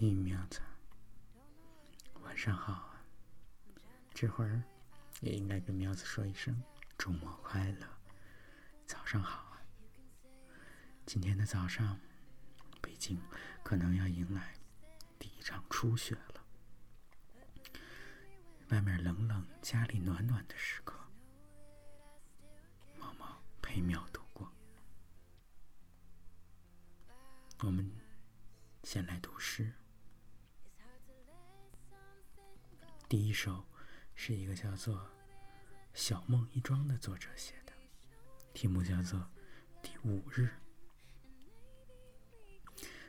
玉苗子，晚上好啊！这会儿也应该跟喵子说一声周末快乐，早上好啊！今天的早上，北京可能要迎来第一场初雪了。外面冷冷，家里暖暖的时刻，毛毛陪喵度过。我们先来读诗。第一首是一个叫做小梦一桩的作者写的，题目叫做《第五日》。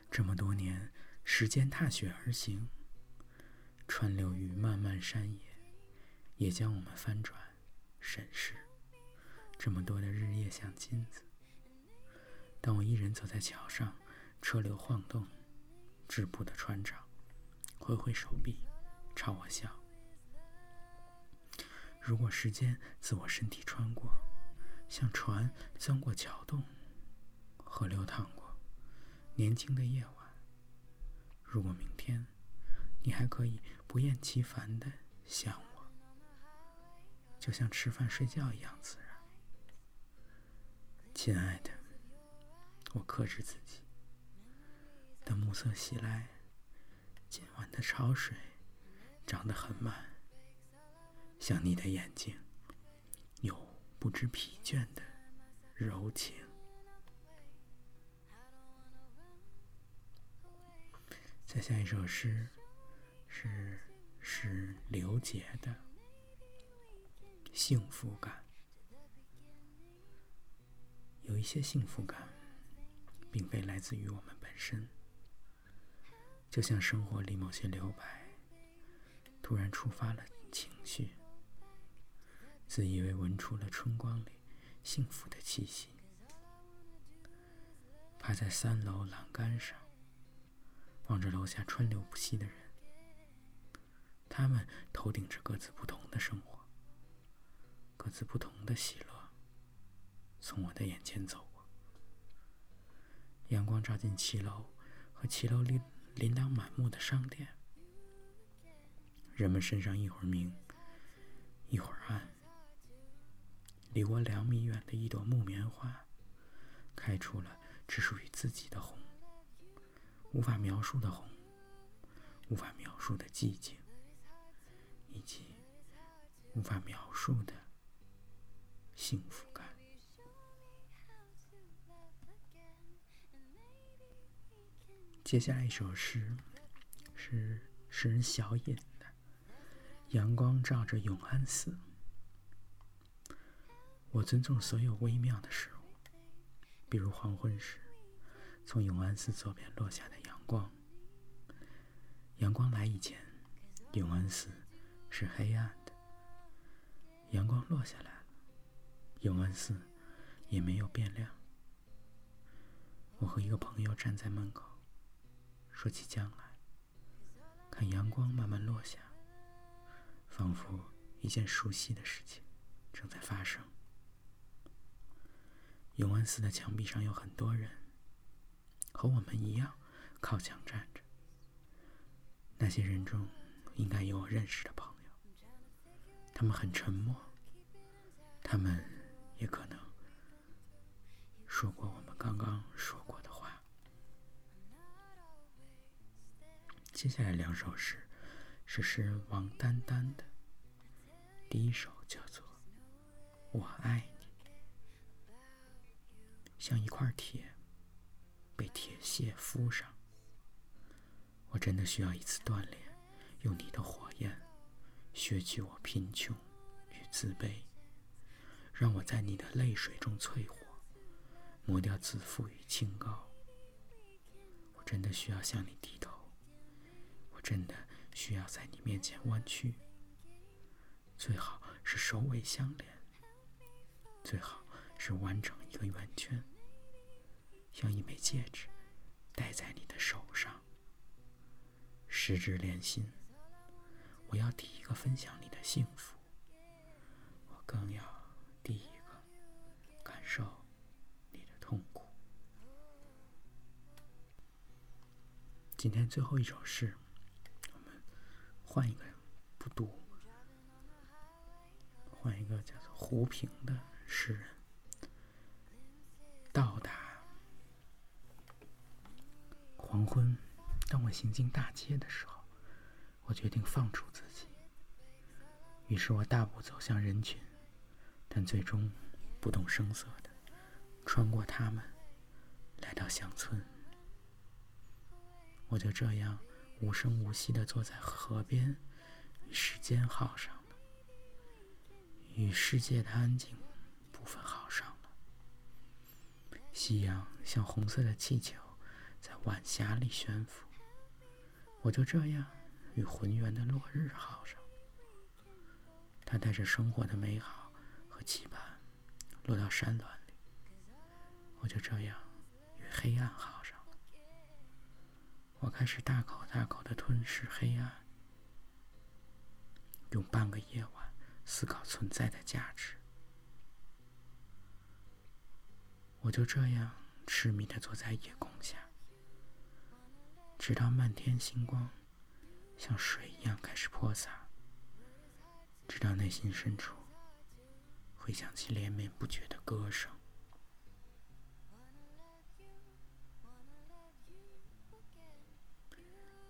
这么多年，时间踏雪而行，川流于漫漫山野，也将我们翻转、审视。这么多的日夜像金子。当我一人走在桥上，车流晃动，织布的船长挥挥手臂，朝我笑。如果时间自我身体穿过，像船钻过桥洞，河流淌过年轻的夜晚。如果明天你还可以不厌其烦的想我，就像吃饭睡觉一样自然。亲爱的，我克制自己。当暮色袭来，今晚的潮水涨得很慢。像你的眼睛，有不知疲倦的柔情。再下一首诗，是是刘杰的《幸福感》。有一些幸福感，并非来自于我们本身，就像生活里某些留白，突然触发了情绪。自以为闻出了春光里幸福的气息，趴在三楼栏杆上，望着楼下川流不息的人。他们头顶着各自不同的生活，各自不同的喜乐，从我的眼前走过。阳光照进七楼和七楼里琳琅满目的商店，人们身上一会儿明，一会儿暗。离我两米远的一朵木棉花，开出了只属于自己的红，无法描述的红，无法描述的寂静，以及无法描述的幸福感。接下来一首诗，是诗人小隐的《阳光照着永安寺》。我尊重所有微妙的事物，比如黄昏时从永安寺左边落下的阳光。阳光来以前，永安寺是黑暗的；阳光落下来了，永安寺也没有变亮。我和一个朋友站在门口，说起将来，看阳光慢慢落下，仿佛一件熟悉的事情正在发生。永安寺的墙壁上有很多人，和我们一样靠墙站着。那些人中，应该有我认识的朋友。他们很沉默，他们也可能说过我们刚刚说过的话。接下来两首诗是诗人王丹丹的，第一首叫做《我爱你》。像一块铁，被铁屑敷上。我真的需要一次锻炼，用你的火焰削去我贫穷与自卑，让我在你的泪水中淬火，磨掉自负与清高。我真的需要向你低头，我真的需要在你面前弯曲。最好是首尾相连，最好是完成一个圆圈。像一枚戒指，戴在你的手上，十指连心。我要第一个分享你的幸福，我更要第一个感受你的痛苦。今天最后一首诗，我们换一个不读，换一个叫做胡平的诗人。到达黄昏，当我行进大街的时候，我决定放逐自己。于是我大步走向人群，但最终不动声色的穿过他们，来到乡村。我就这样无声无息的坐在河边，与时间耗上了，与世界的安静部分耗上了。夕阳像红色的气球，在晚霞里悬浮。我就这样与浑圆的落日耗上，它带着生活的美好和期盼，落到山峦里。我就这样与黑暗耗上。我开始大口大口的吞噬黑暗，用半个夜晚思考存在的价值。我就这样痴迷的坐在夜空下，直到漫天星光像水一样开始泼洒，直到内心深处回响起连绵不绝的歌声。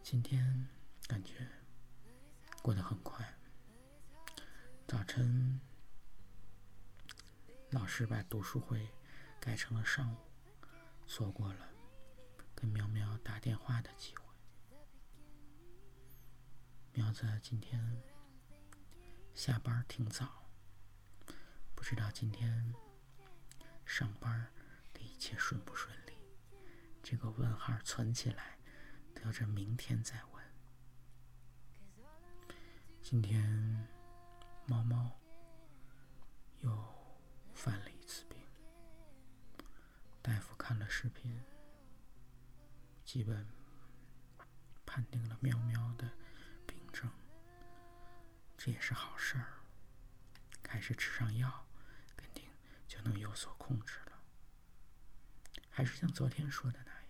今天感觉过得很快。早晨，老师把读书会改成了上午，错过了的机会。苗子今天下班挺早，不知道今天上班的一切顺不顺利？这个问号存起来。留着明天再问。今天猫猫又犯了一次病，大夫看了视频，基本判定了喵喵的病症，这也是好事儿。开始吃上药，肯定就能有所控制了。还是像昨天说的那样，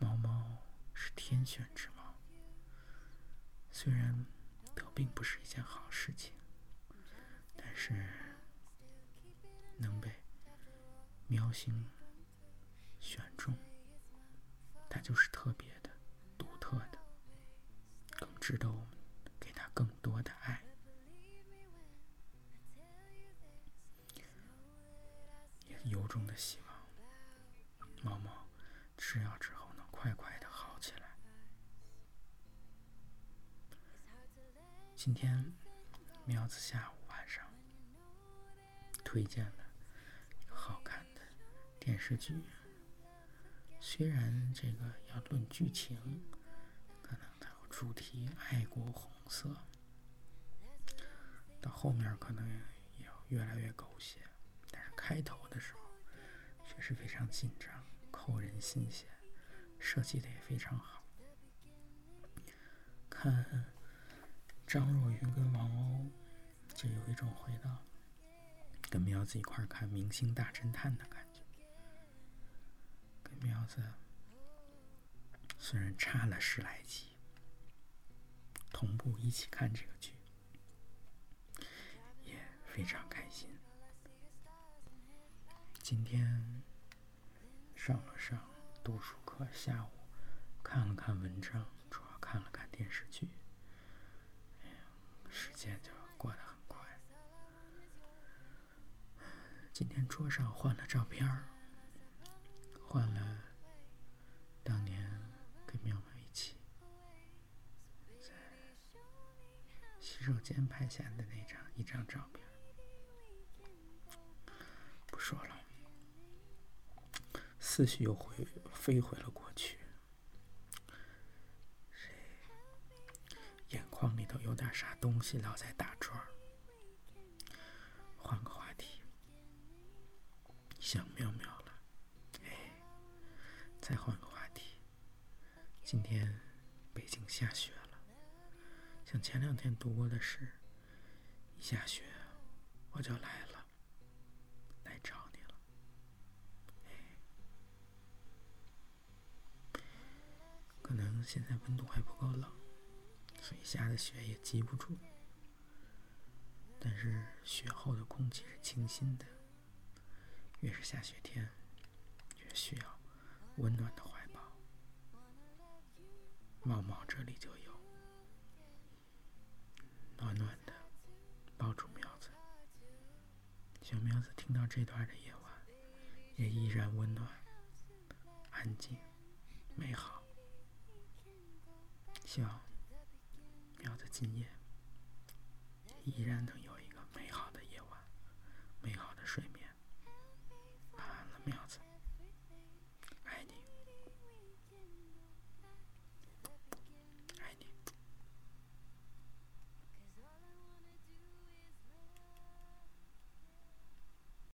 猫猫。是天选之猫，虽然得病不是一件好事情，但是能被喵星选中，它就是特别、值得我们给他更多的爱。也由衷的希望猫猫吃药之后能快快的好起来。今天，苗子下午晚上推荐了好看的电视剧。虽然这个要论剧情，主题爱国红色，到后面可能也越来越狗血，但是开头的时候确实非常紧张，扣人心弦，设计的也非常好，看。张若昀跟王鸥，就有一种回到跟苗子一块看《明星大侦探》的感觉。跟苗子虽然差了十来集，同步一起看这个剧，也非常开心。今天上了上读书课，下午看了看文章，主要看了看电视剧。时间就过得很快。今天桌上换了照片，换了当年跟苗苗一起在洗手间拍下的那张一张照片。不说了，思绪又回飞回了过去。眼眶里头有点啥东西，老在打转。换个话题，想喵喵了。哎，再换个话题。今天北京下雪了，像前两天读过的诗，一下雪我就来了，来找你了。可能现在温度还不够冷，所以下的雪也积不住。但是雪后的空气是清新的，越是下雪天，越需要温暖的怀抱。茂茂这里就有，暖暖的抱住苗子。小苗子听到这段的夜晚，也依然温暖、安静、美好。希望苗子今夜依然能有。